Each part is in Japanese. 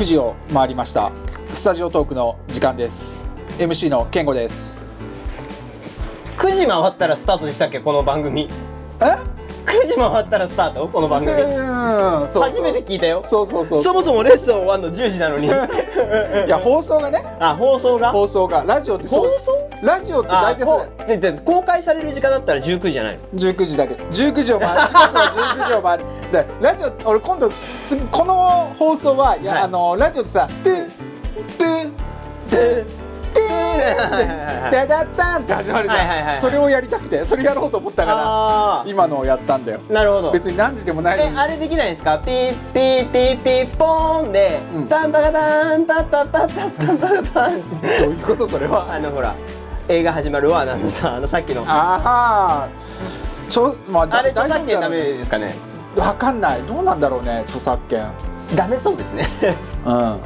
時刻は9時を回りました。スタジオトークの時間です。MC の健吾です。9時回ったらスタートでしたっけ？この番組。え？9時回ったらスタート？この番組。初めて聞いたよ。そうそうそう。そもそもレッスン終わんの10時なのに。いや放送がね。あ放送が？放送が。ラジオってそう。放送？ラジオって大体でで公開される時間だったら19時じゃないの？19時だけ。19時を回る。19時を回る。でラジオ俺今度この放送は、いや、はい、あのラジオってさ「トゥトゥトゥ」ダダッタンって始まるじゃん、それをやりたくてそれやろうと思ったから今のをやったんだよ。なるほど。別に何時でもないであれできないですか？ピッピッピッピッポーンで、タンパカタンタッタッタッタッタッタッタンどういうことそれはあのほら映画始まるわなんのさあのさっきの。あああちょまあだれ著作権ダメですかね？わかんない。どうなんだろうね著作権。ダメそうですね。うん。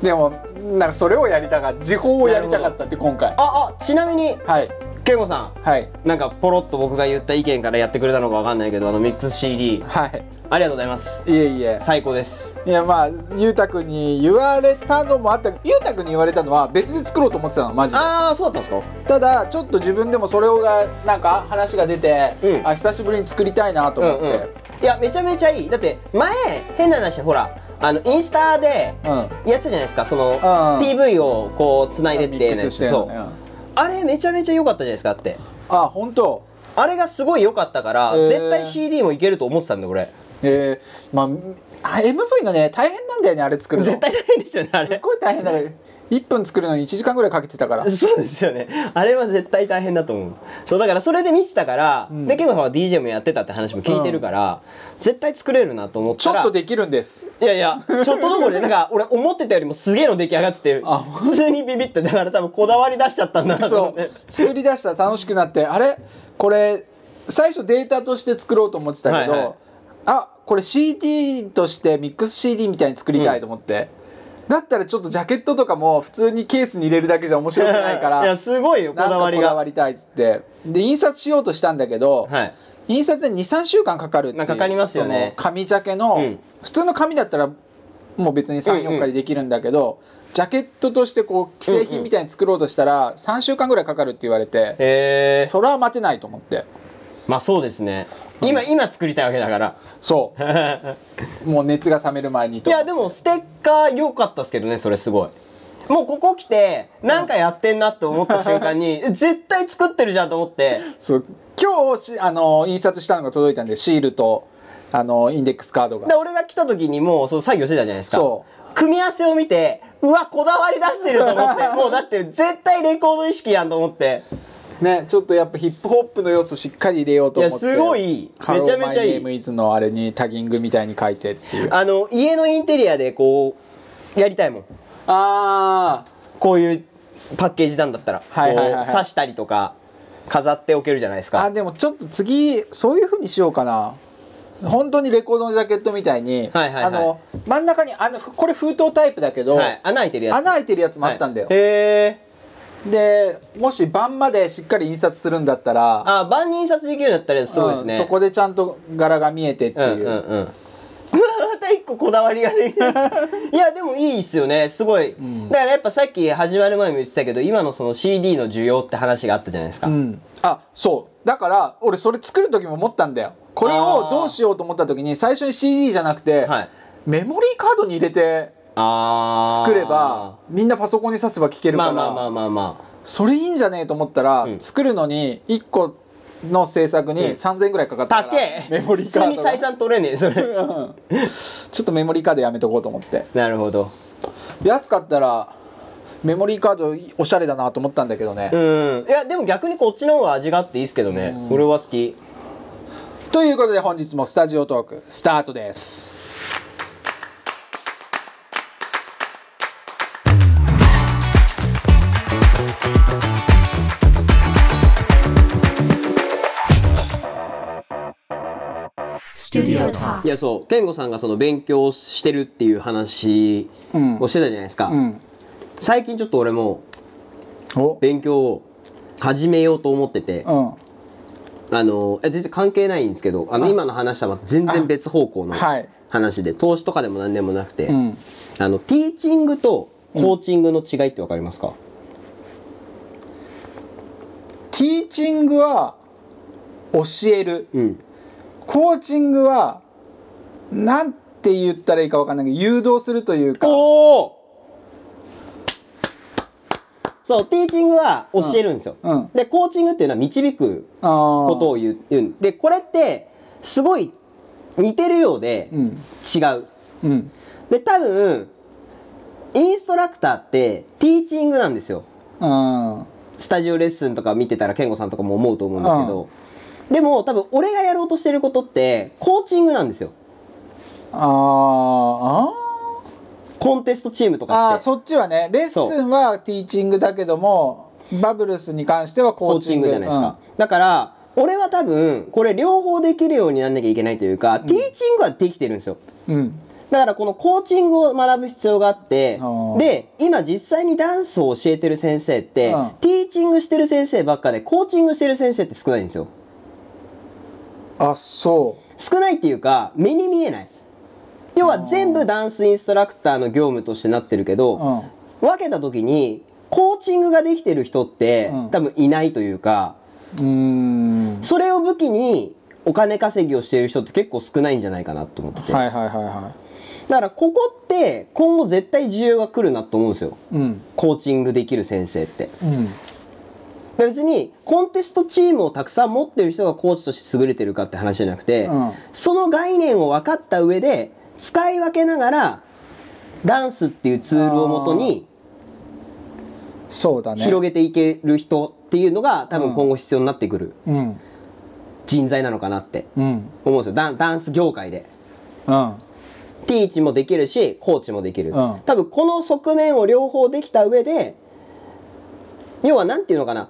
でもなんかそれをやりたかった。時報をやりたかったって今回。ああちなみにはい健吾さんはい。なんかポロッと僕が言った意見からやってくれたのかわかんないけどあのミックス CD はい。ありがとうございます。いえいえ。最高です。いやまあゆうたくんに言われたのもあったゆうたくんに言われたのは別で作ろうと思ってたのマジで。ああそうだったんですか？ただちょっと自分でもそれをがなんか話が出て、うん。あ久しぶりに作りたいなと思って、いやめちゃめちゃいい。だって前変な話ほらあのインスタでうん。やってたじゃないですかその、ん PV をこうつないでってミックスしてるそう。うんあれめちゃめちゃ良かったじゃないですかだって。あ本当。あれがすごい良かったから、へー。絶対 CD もいけると思ってたんだ俺えー、まああ MV のね大変なんだよねあれ作るの。絶対大変ですよねあれ。すっごい大変だから1分作るのに1時間ぐらいかけてたから。そうですよね。あれは絶対大変だと思う。そうだからそれで見てたから、ん。でケンゴさんは DJ もやってたって話も聞いてるから、絶対作れるなと思ったらちょっとできるんです。いやいやちょっとどころでなんか俺思ってたよりもすげえの出来上がっててあ普通にビビってだから多分こだわり出しちゃったんだなと思そう。って作り出したら楽しくなってあれ？これ最初データとして作ろうと思ってたけど、はいはい。あこれ CD としてミックス CD みたいに作りたいと思って、だったらちょっとジャケットとかも普通にケースに入れるだけじゃ面白くないから いやすごいよこだわりが。こだわりたいっつって。で印刷しようとしたんだけど、はい。印刷で23週間かかるっていうまあかかりますよね。紙ジャケの、うん。普通の紙だったらもう別にうんうん。34日でできるんだけど、ジャケットとしてこう既製品みたいに作ろうとしたら3週間ぐらいかかるって言われて、へえそれは待てないと思って。まあそうですね今今作りたいわけだから。そう。もう熱が冷める前にと。いやでもステッカー良かったですけどねそれすごい。もうここ来てなんかやってんなって思った瞬間に 絶対作ってるじゃんと思って。そう。今日しあの印刷したのが届いたんでシールとあのインデックスカードが。で俺が来た時にもうその作業してたじゃないですか。そ組み合わせを見てうわこだわり出してると思って。もうだって絶対レコード意識やんと思ってねちょっとやっぱヒップホップの要素しっかり入れようと思って。いやすごい。めちゃめちゃいい。マイネームイズのあれにタギングみたいに書いてっていう。あの家のインテリアでこうやりたいもん。あこういうパッケージなんだったら、はいはいはいはい。こう刺したりとか飾っておけるじゃないですか。ーあでもちょっと次そういう風にしようかな。本当にレコードのジャケットみたいに、はいはいはい。あの真ん中にあのふこれ封筒タイプだけど、はい。穴開いてるやつ。穴開いてるやつもあったんだよ、はい。へえでもし版までしっかり印刷するんだったらあ万人印刷できるんだったらすごいですね、うんそこでちゃんと柄が見えてってうんいう。う、んうんうわ また一個こだわりができるいやでもいいっすよね。すごい、だからやっぱさっき始まる前も言ってたけど今のその CD の需要って話があったじゃないですか、うん。あそう。だから俺それ作る時も思ったんだよ。これをどうしようと思った時に最初に CD じゃなくて、はい。メモリーカードに入れて作ればみんなパソコンに挿せば聞けるから、まあまあまあまあまあ。それいいんじゃねえと思ったら、うん。作るのに1個の制作にうん。3000円ぐらいかかったから、メモリーカードが普通に採算取れねえそれ。うん。ちょっとメモリーカードやめとこうと思って。なるほど。安かったらメモリーカードおしゃれだなと思ったんだけどね、うん。いやでも逆にこっちの方が味があっていいですけどね、俺は好き。ということで本日もスタジオトークスタートですいやそう。健吾さんがその勉強してるっていう話をしてたじゃないですか、うん。最近ちょっと俺もお。勉強を始めようと思ってて。うん。あのえ全然関係ないんですけどあの今の話とは全然別方向のはい。話で投資とかでも何でもなくて、うん。あのティーチングとコーチングの違いって分かりますか、ティーチングは教える。うん、コーチングはなんて言ったらいいかわかんないけど誘導するというか。そうティーチングは教えるんですよ、うん。でコーチングっていうのは導くことを言うん。でこれってすごい似てるようでうん。違う、うん。で多分インストラクターってティーチングなんですよ。あスタジオレッスンとか見てたら健吾さんとかも思うと思うんですけど、でも多分俺がやろうとしてることってコーチングなんですよ。あコンテストチームとあかって。あそっちはね。レッスンはティーチングだけどもバブルスに関してはココーチンググじゃないですか、だから俺は多分これ両方できるようになんなきゃいけないというか、ティーチングはできてるんですよ。うん、うんだからこのコーチングを学ぶ必要があってで今実際にダンスを教えてる先生って、うん。ティーチングしてる先生ばっかでコーチングしてる先生って少ないんですよあそ少ないっていうか目に見えない。要は全部ダンスインストラクターの業務としてなってるけど、ううん。分けた時にコーチングができてる人って、うん。多分いないというかうーん。それを武器にお金稼ぎをしている人って結構少ないんじゃないかなと思ってて、はいはいはいはだからここって今後絶対需要が来るなと思うんですよ。いうん。コーチングできる先生って。うん。で別にコンテストチームをたくさん持ってる人がコーチとして優れてるかって話じゃなくて、うん。その概念を分かった上で使い分けながらダンスっていうツールをもとにそうだね。広げていける人っていうのが多分今後必要になってくるうん。人材なのかなってうん。思うんですよ。ダンダンス業界で。うん。ティーチもできるしコーチもできる、うん。多分この側面を両方できた上で要は何て言うのかな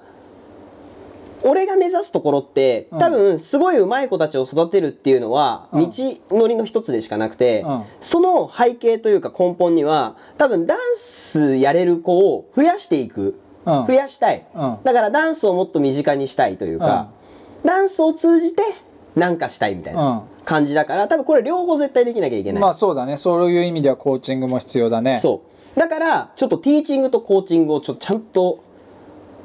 俺が目指すところってうん。多分すごい上手い子たちを育てるっていうのはうん。道のりの一つでしかなくて、うん。その背景というか根本には多分ダンスやれる子を増やしていく、うん。増やしたい、うん。だからダンスをもっと身近にしたいというか、ダンスを通じて何かしたいみたいな感じだから多分これ両方絶対できなきゃいけない。まあそうだね。そういう意味ではコーチングも必要だね。そう。だからちょっとティーチングとコーチングをちょっとちゃんと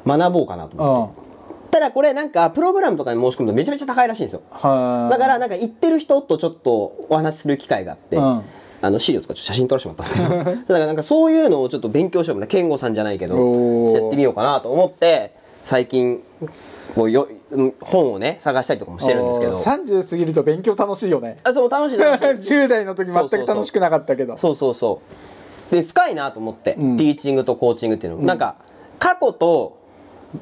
学ぼうかなと思って、うんただこれなんかプログラムとかに申し込むとめちゃめちゃ高いらしいんですよ。はい。だからなんか行ってる人とちょっとお話しする機会があって、うん。あの資料とか写真撮らせてもらったんですけど。だからなんかそういうのをちょっと勉強しようかな健吾さんじゃないけどしてやってみようかなと思って最近こうようん本をね探したりとかもしてるんですけど。30過ぎると勉強楽しいよね。あそう楽しい楽しい。10代の時全く楽しくなかったけど。そうそうそう。で深いなと思って、うん。ティーチングとコーチングっていうの、なんか過去と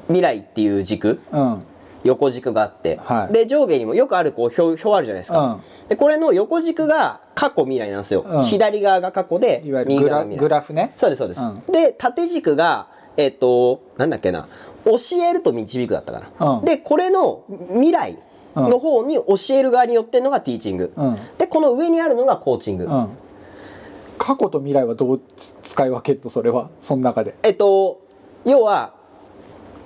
未来っていう軸うん。横軸があって、はい。で上下にもよくあるこう表表あるじゃないですか、うんでこれの横軸が過去未来なんですよ、うん。左側が過去でいわゆるグラグラフね。そうですそうです、うで縦軸がえっ、となんだっけな。教えると導くだったかな、うん。でこれの未来の方に教える側によってるのがティーチング、うん。でこの上にあるのがコーチング、うん。過去と未来はどう使い分けるとそれは。その中で。えっと要は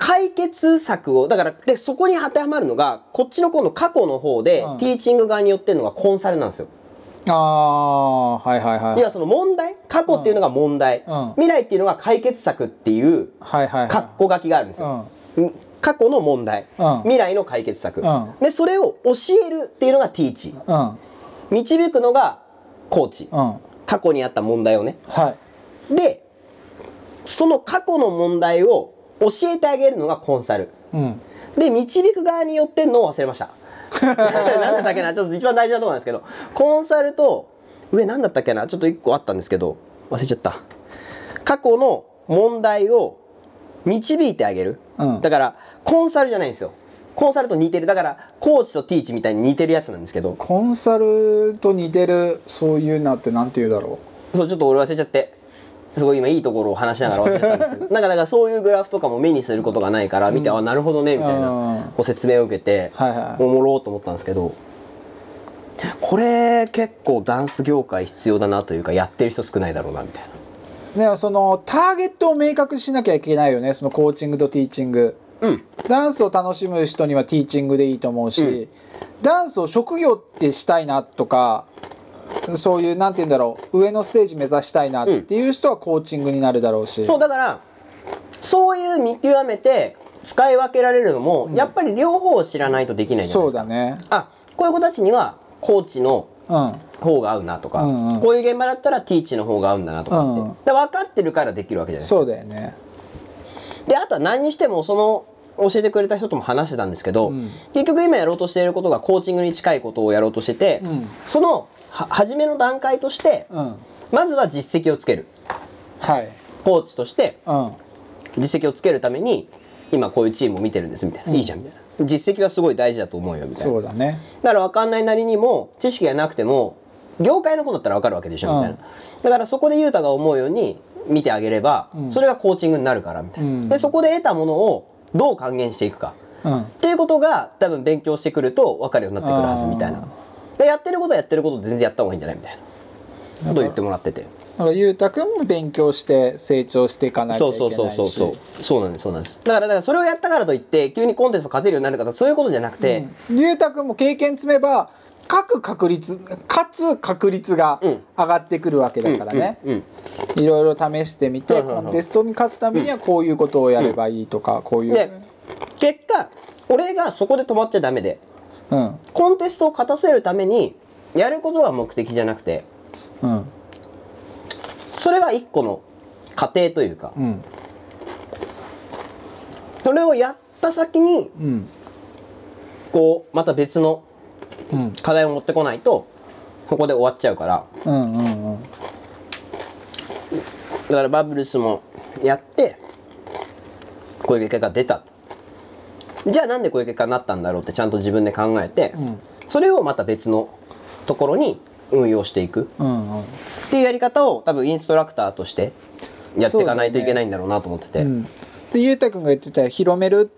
解決策をだからでそこに当てはまるのがこっちの今度過去の方で、うん。ティーチング側によってるのがコンサルなんですよ。ああはいはいはい。要はその問題過去っていうのが問題、うん。未来っていうのが解決策っていうはいはいはい。括弧書きがあるんですよ。うん。過去の問題、うん。未来の解決策、うん。でそれを教えるっていうのがティーチ。うん。導くのがコーチ。うん。過去にあった問題をね。はい。でその過去の問題を教えてあげるのがコンサル。うん。で導く側によってんのを忘れました。なんだったっけな？ちょっと一番大事なところなんですけど。コンサルと上なんだったっけな？ちょっと一個あったんですけど。忘れちゃった。過去の問題を導いてあげる、うん。だからコンサルじゃないんですよ。コンサルと似てる。だからコーチとティーチみたいに似てるやつなんですけど。コンサルと似てるそういうのってなんて言うだろそうちょっと俺忘れちゃってすごい今いいところを話しながら忘れたんですけど なんかだからそういうグラフとかも目にすることがないから見て、あなるほどねみたいうん。なこう説明を受けて、はいはい。おもろーと思ったんですけどこれ結構ダンス業界必要だなというかやってる人少ないだろうなみたいな。うでもそのターゲットを明確にしなきゃいけないよねそのコーチングとティーチング。うん。ダンスを楽しむ人にはティーチングでいいと思うし、ダンスを職業ってしたいなとかそういうなんて言うんだろう上のステージ目指したいなっていう人はコーチングになるだろうし、そうだからそういう見極めて使い分けられるのも、やっぱり両方を知らないとできないじゃないですか。そうだね。あこういう子たちにはコーチのうん。方が合うなとか、うんうん。こういう現場だったらティーチの方が合うんだなとかって、うんで分かってるからできるわけじゃないですか。そうだよね。であとは何にしてもその教えてくれた人とも話してたんですけど、ん。結局今やろうとしていることがコーチングに近いことをやろうとしてて、ん。そのは初めの段階として、うん。まずは実績をつける。はい。コーチとしてうん。実績をつけるために今こういうチームを見てるんですみたいな、いいじゃんみたいな。実績はすごい大事だと思うよみたいな。そうだね。だから分かんないなりにも知識がなくても業界のことだったら分かるわけでしょみたいな、だからそこで雄太が思うように見てあげれば、それがコーチングになるからみたいな、うん。でそこで得たものをどう還元していくか。うん。っていうことが多分勉強してくると分かるようになってくるはずみたいな。でやってることはやってること全然やった方がいいんじゃないみたいな。ことを言ってもらってて。だからゆうたくんも勉強して成長していかなきゃそいうけないし。そうそうそうそうそう。なんですそうなんです。だからだからそれをやったからといって急にコンテスト勝てるようになるかとかそういうことじゃなくて、ゆうたくんも経験積めば各確率かつ確率がうん。上がってくるわけだからね、うんいろいろ試してみて、コンテストに勝つためにはこういうことをやればいいとか、こういう、で結果俺がそこで止まっちゃダメでうん。コンテストを勝たせるためにやることが目的じゃなくてうん。それは一個の過程というかうん。それをやった先にうん。こうまた別のうん。課題を持ってこないとここで終わっちゃうから。うんうんうん。だからバブルスもやってこういう結果が出たじゃあなんでこういう結果になったんだろうってちゃんと自分で考えて、ん。それをまた別のところに運用していく。うんうん。っていうやり方を多分インストラクターとしてやっていかないといけないんだろうなと思ってて、うん。でゆうたくんが言ってた広める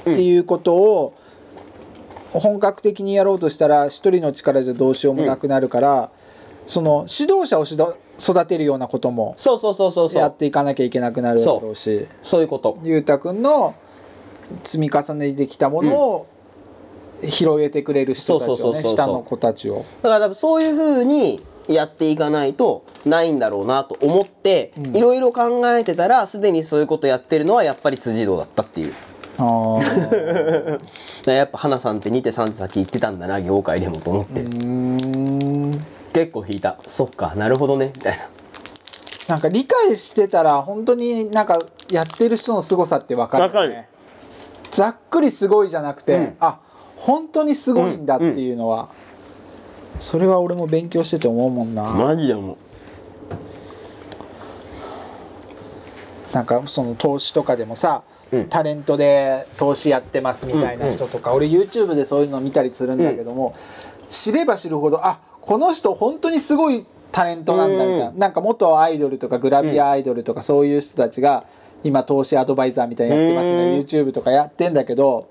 っていうことを本格的にやろうとしたら一人の力じゃどうしようもなくなるから、その指導者を育てるようなこともそうそうそうそうそう。やっていかなきゃいけなくなるだろうし。そう。いうこと。ゆうたくんの積み重ねてきたものを拾えてくれる人たちをねそうそうそうそう下の子たちを。だから多分そういうふうにやっていかないとないんだろうなと思っていろいろ考えてたらすでにそういうことやってるのはやっぱり辻堂だったっていう。あ やっぱ花さんって2手3手先言ってたんだな業界でもと思って、結構引いた。そっかなるほどねみたいな。なんか理解してたら本当になんかやってる人の凄さって分かるよね。わかるざっくりすごいじゃなくて、うん。あ本当にすごいんだっていうのは、それは俺も勉強してて思うもんな、マジでもなんかその投資とかでもさ、うん。タレントで投資やってますみたいな人とか、俺 YouTube でそういうの見たりするんだけども、知れば知るほどあこの人本当にすごいタレントなんだみたいな、うなんか元アイドルとかグラビアアイドルとかそういう人たちが今投資アドバイザーみたいなのやってますみたいなうん YouTube とかやってんだけど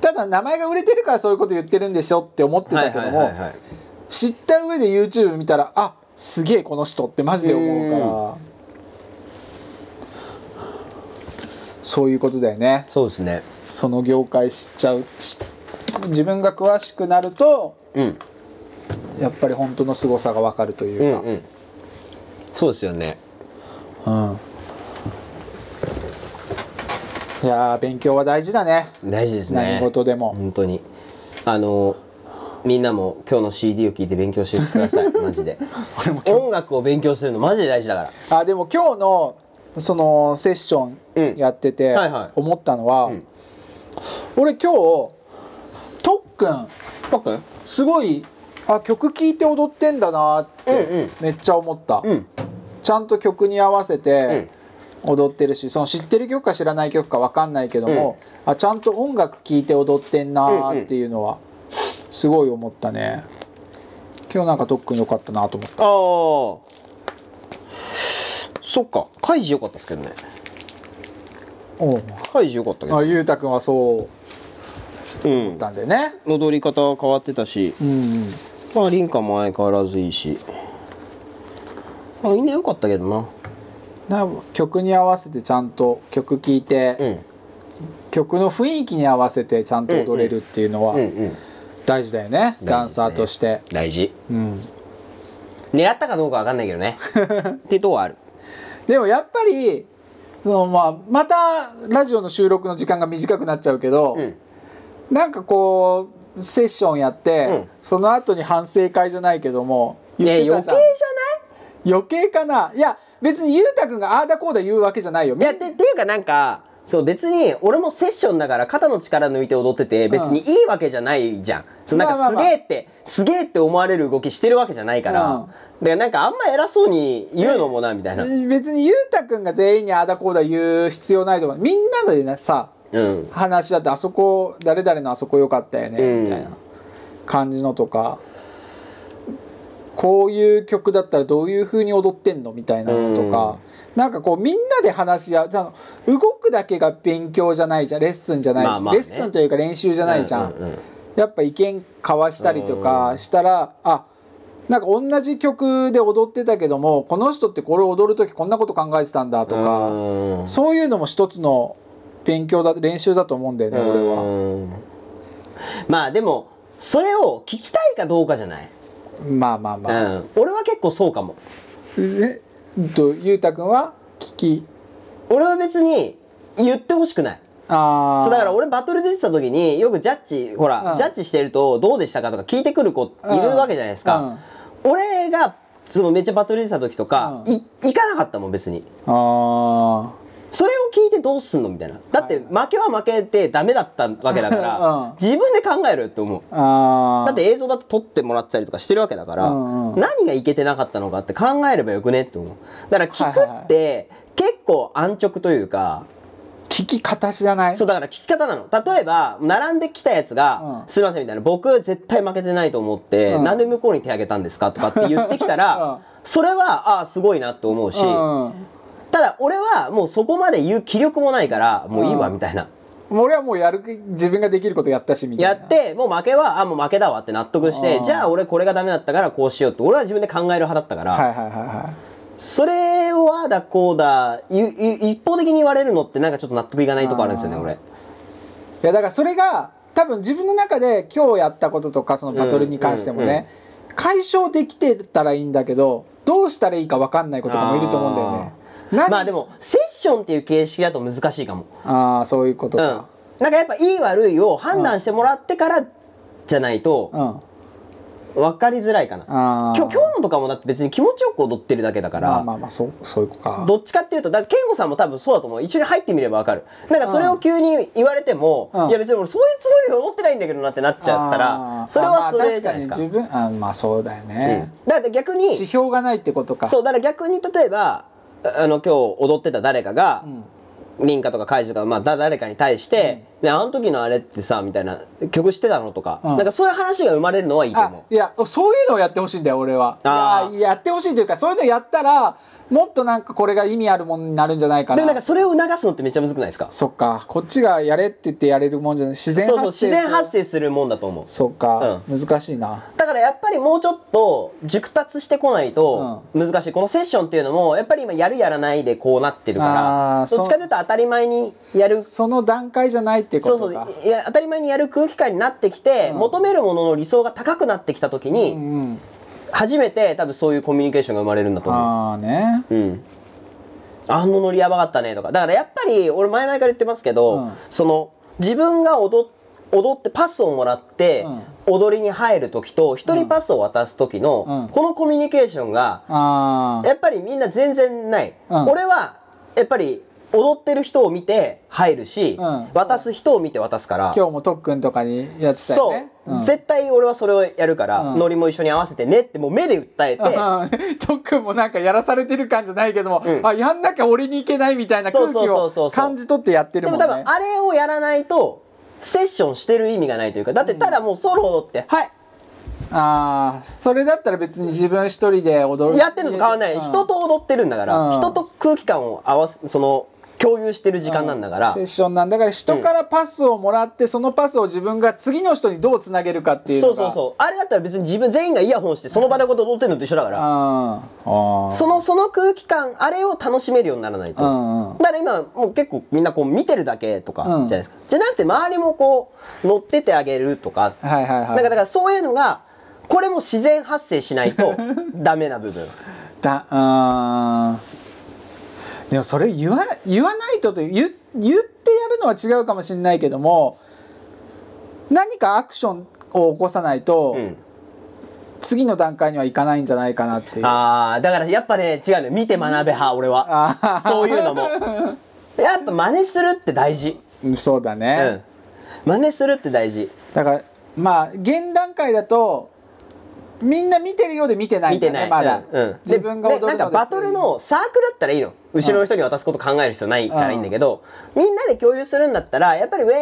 ただ名前が売れてるからそういうこと言ってるんでしょって思ってたけども、知った上で YouTube 見たらあすげえこの人ってマジで思うからそういうことだよね。そうですね。その業界知っちゃうし自分が詳しくなるとうん。やっぱり本当の凄さが分かるというか、うんうん。そうですよね。うんいやー勉強は大事だね。大事ですね。何事でも。本当に。あのみんなも今日の CD を聞いて勉強してください。マジで。音楽を勉強するのマジで大事だから。あでも今日のそのセッションやっててうんはいはい。思ったのは、ん。俺今日とっくんパックン？すごいあ曲聴いて踊ってんだなっうんうん。てめっちゃ思った、うん。ちゃんと曲に合わせて踊ってるしその知ってる曲か知らない曲か分かんないけども、あちゃんと音楽聴いて踊ってんなっていうのはすごい思ったね。今日なんかとっくん良かったなと思った。ああそっか。カイジ良かったですけどね。おう。カイジ良かったけど。あゆうたくんはそう。うん。だったんでね。踊り方は変わってたし。うんうん。まあリンカも相変わらずいいし。まあみんな良かったけどなな曲に合わせてちゃんと曲聴いて、うん。曲の雰囲気に合わせてちゃんと踊れるっていうのは大事だよね、ダンサーとして、大事。うん、狙ったかどうかわかんないけどね。っていうとこはある。でもやっぱりその、まあ、またラジオの収録の時間が短くなっちゃうけど、うん。なんかこうセッションやって、うん。その後に反省会じゃないけども言ってた余計じゃない？余計かな。いや別にゆうたくんがああだこうだ言うわけじゃないよ。いやってっていうかなんかそう別に俺もセッションだから肩の力抜いて踊ってて別にいいわけじゃないじゃん、そうなんかすまあまあまあ。げえって、すげえって思われる動きしてるわけじゃないから、うん。だからなんかあんま偉そうに言うのもなみたいな、別にゆうたくんが全員にああだこうだ言う必要ないと思う。みんなでねさうん。話だってあそこ誰々のあそこ良かったよね、うん。みたいな感じのとかこういう曲だったらどういう風に踊ってんのみたいなのとか、なんかこうみんなで話し合う。あの動くだけが勉強じゃないじゃん。レッスンじゃない、まあまあね。レッスンというか練習じゃないじゃん、うんうんうん。やっぱ意見交わしたりとかしたら、あなんか同じ曲で踊ってたけどもこの人ってこれを踊る時こんなこと考えてたんだとか、うん。そういうのも一つの勉強だ練習だと思うんだよね、俺は。うん。まあでもそれを聞きたいかどうかじゃない、まあまあまあ。うん、俺は結構そうかも。えっとゆうたくんは？聞き。俺は別に言ってほしくない。ああそうだから俺バトル出てた時によくジャッジほら、うん。ジャッジしてるとどうでしたかとか聞いてくる子いるわけじゃないですか、俺がそのめっちゃバトル出てた時とか、うん。い行かなかったもん別に。あそれを聞いてどうすんの？みたいな。だって負けは負けてダメだったわけだから、うん自分で考えろよって思う。だって映像だって撮ってもらってたりとかしてるわけだから、うんうん。何がいけてなかったのかって考えればよくねって思う。だから聞くって結構安直というか聞き方じゃない？そうだから聞き方なの。例えば並んできたやつが「うん。すいません」みたいな「僕絶対負けてないと思って、うん。なんで向こうに手挙げたんですか?」とかって言ってきたら、うん。それはああすごいなって思うし、うんただ俺はもうそこまで言う気力もないからもういいわうん。みたいな、俺はもうやる自分ができることやったしみたいな。やってもう負けはあもう負けだわって納得してうん。じゃあ俺これがダメだったからこうしようって俺は自分で考える派だったから、はいはいはいはい。それをああだこうだ一方的に言われるのってなんかちょっと納得いかないとこあるんですよね俺。いやだからそれが多分自分の中で今日やったこととかそのバトルに関してもね、解消できてたらいいんだけどどうしたらいいか分かんない子とかもいると思うんだよね。何？まあでもセッションっていう形式だと難しいかもああそういうことうんか。なんかやっぱいい悪いを判断してもらってからじゃないとうん。分かりづらいかなああ。今日今日のとかもだって別に気持ちよく踊ってるだけだから、まあまあまあそうそういう子か。どっちかっていうとだ健吾さんも多分そうだと思う一緒に入ってみれば分かるなんかそれを急に言われても、うんいや別に俺そういうつもりで踊ってないんだけどなってなっちゃったあらーそれはそれじゃないですか,、あまあ自分あまあそうだよね。うんだから逆に指標がないってことか。そうだから逆に例えばあの今日踊ってた誰かが、ん。凛花とか海斗とか、まあ、だ誰かに対して、ねあの時のあれってさみたいな曲知ってたのとか、うん。なんかそういう話が生まれるのはいいとあ思いやそういうのをやってほしいんだよ俺は。あややってほしいというかそういうのやったらもっとなんかこれが意味あるものになるんじゃないかな。うでもなんかそれを促すのってめっちゃむずくないですか？そっか。こっちがやれって言ってやれるもんじゃない。自然そう発生そう自然発生するもんだと思う。そっか、難しいな。だからやっぱりもうちょっと熟達してこないと難しい、このセッションっていうのもやっぱり今やるやらないでこうなってるかあらどっちかというと当たり前にやる。その段階じゃないってこそうそう。いや当たり前にやる空気感になってきて、うん。求めるものの理想が高くなってきた時に、うんうん。初めて多分そういうコミュニケーションが生まれるんだと思ああね。う。うん。あのノリやばかったねとか。だからやっぱり俺前々から言ってますけど、うん。その自分が踊踊ってパスをもらって、踊りに入る時と人にパスを渡す時の、うん。このコミュニケーションがやっぱりみんな全然ない、うん。俺はやっぱり踊ってる人を見て入るし、うん。渡す人を見て渡すから。今日も特訓とかにやってたよそう、ん。絶対俺はそれをやるから、うん。ノリも一緒に合わせてねってもう目で訴えて、う ん特訓もなんかやらされてる感じゃないけども、うん。あやんなきゃ俺にいけないみたいな空気を感じ取ってやってるもんね。でも多分あれをやらないとセッションしてる意味がないというかだってただもうソロ踊って、はい。ああそれだったら別に自分一人で踊る。やってるのと変わらない、うん人と踊ってるんだから、うん。人と空気感を合わせその共有してる時間なんだから、セッションなんだから人からパスをもらって、そのパスを自分が次の人にどうつなげるかっていうそうそうそう。あれだったら別に自分全員がイヤホンしてその場でこと踊ってるのと一緒だから、あーあーそのその空気感あれを楽しめるようにならないと、うん。うんだから今もう結構みんなこう見てるだけとかじゃうんないですか、じゃなくて周りもこう乗っててあげるとか、はいはいはい。なんかだからそういうのがこれも自然発生しないとダメな部分。だあーでもそれ言わ言わないとという言言ってやるのは違うかもしれないけども何かアクションを起こさないと、うん。次の段階にはいかないんじゃないかなっていう。ああだからやっぱね違うのよ。見て学べ派俺は。あー。そういうのも。やっぱ真似するって大事。うんそうだうね、ん。真似するって大事。だからまあ現段階だとみんな見てるようで見てないんだ見てない、ねまだ、うんうん。自分が踊るのでなんかバトルのサークルだったらいいの。後ろの人に渡すこと考える必要ないからいいんだけど、みんなで共有するんだったらやっぱりウェー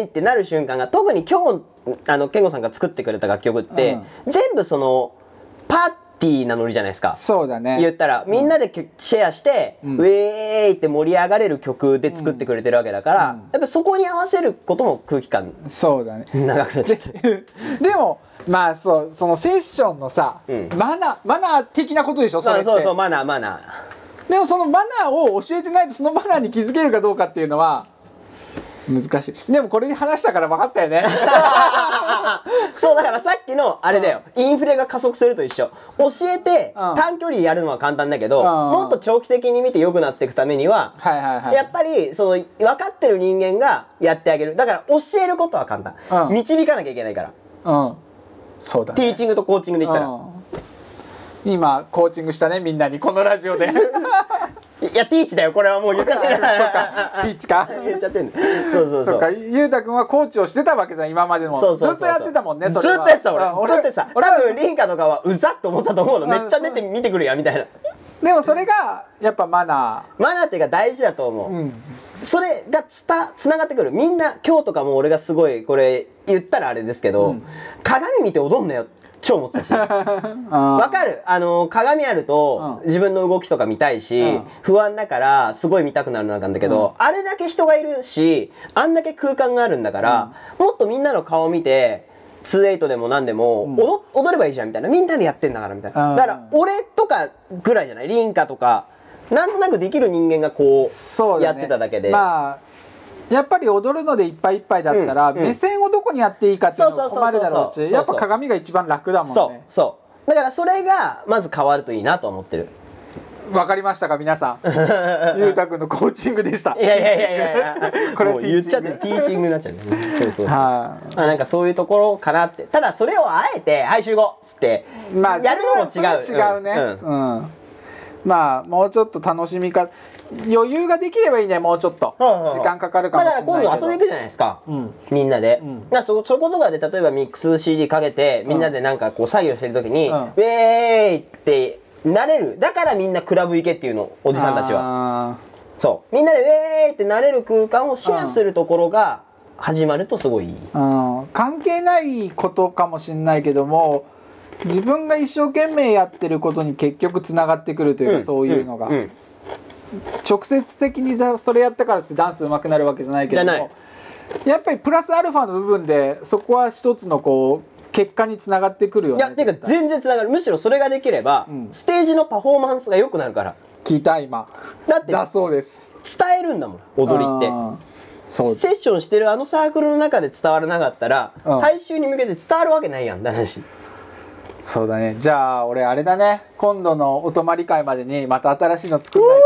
イってなる瞬間が特に今日あの健吾さんが作ってくれた楽曲って、全部そのパーティーなノリじゃないですか。そうだね。言ったらみんなできシェアして、ウェーイって盛り上がれる曲で作ってくれてるわけだから、やっぱそこに合わせることも空気感そうだね。長くなっちゃって。で もまあそうそのセッションのさ、うん。マナーマナー的なことでしょ？それそうそうマナーマナー。でもそのマナーを教えてないとそのマナーに気づけるかどうかっていうのは難しい。でもこれで話したから分かったよね。そうだからさっきのあれだよ、インフレが加速すると一緒。教えてうん。短距離やるのは簡単だけど、ん。もっと長期的に見て良くなっていくためには、はいはいはい。やっぱりその分かってる人間がやってあげる。だから教えることは簡単、うん。導かなきゃいけないから。うん。そうだね。ティーチングとコーチングで言ったら、うん。今コーチングしたねみんなにこのラジオで いやティーチだよこれはもう。言っちゃってる。か。ピーチか。言っちゃってんの。そうそうそう。そうか。ゆうたくんはコーチをしてたわけじゃん今までもそうそうそうずっとやってたもんねずっとやってた俺。うんずっとやってた。俺は。多分リンカとかはうざっと思ってたと思うの。うんめっちゃ出て見てくるやんみたいな。でもそれがやっぱマナマナーっていうか大事だと思う、ーうん。それがつたつながってくる。みんな今日とかも俺がすごいこれ言ったらあれですけど、鏡見て踊んなよ超思ってたし。わあかる。あの鏡あるとうん。自分の動きとか見たいし、うん。不安だからすごい見たくなるなんだけど、あれだけ人がいるしあんだけ空間があるんだから、もっとみんなの顔見て2-8でも何でも、踊踊ればいいじゃんみたいな。みんなでやってんだからみたいな、うん。だから俺とかぐらいじゃない。リンカとかなんとなくできる人間がこうそうだね。やってただけで、まあやっぱり踊るのでいっぱいいっぱいだったら、目線をどこにやっていいかっていうのそうそうがそうそう。困るだろうしやっぱ鏡が一番楽だもんそう。ねそう。だからそれがまず変わるといいなと思ってる。わかりましたか皆さん？ゆうたくんのコーチングでした。いやいやいやいや。い やこれ言っちゃってティーチング。になっちゃうね。そうそうそう。はまあなんかそういうところかなって。ただそれをあえて「はい集合」っつっていまあやるのも違う。違うね。うん。うん、まあもうちょっと楽しみか余裕ができればいいねもうちょっと。時間かかるかもしれないけど、ら今度遊び行くじゃないですか、ん。みんなで、ん。だそそことかで例えばミックス CD かけてみんなでなんかこう作業してる時に、うん。ウェーイってなれる。だからみんなクラブ行けっていうのおじさんたちは。はそう。みんなでウェーイってなれる空間をシェアするところが始まるとすごいうん、関係ないことかもしれないけども自分が一生懸命やってることに結局つながってくるというか、そういうのが、ん。ん直接的にだそれやったからってダンス上手くなるわけじゃないけどやっぱりプラスアルファの部分でそこは一つのこう結果につながってくるよねいやてか絶対。全然つながる。むしろそれができれば、ん。ステージのパフォーマンスが良くなるから。聞いた今。だってだそうです。伝えるんだもん踊りって。そう。セッションしてるあのサークルの中で伝わらなかったら、うん。大衆に向けて伝わるわけないやんって話そうだね。じゃあ俺あれだね。今度のお泊まり会までにまた新しいの作んない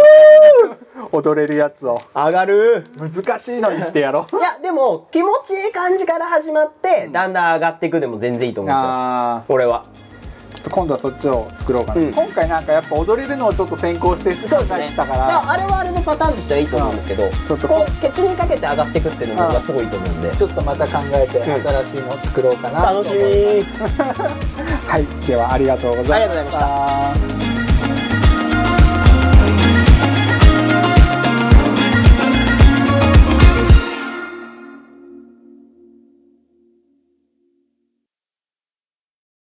とね。踊れるやつを。上がる。難しいのにしてやろう。いやでも気持ちいい感じから始まって、だんだん上がっていくでも全然いいと思うんですよ。俺はと今度はそっちを作ろうかな、うん。今回なんかやっぱ踊れるのをちょっと先行してそうですねたかだかららあれはあれでパターンとしてはいいと思うんですけど、ちょっとこう。ケツにかけて上がっていくっていうのがすごいと思うんで、ちょっとまた考えてん。新しいのを作ろうかなと思楽しいます、み。はい。ではありがとうございました。ありがとうございました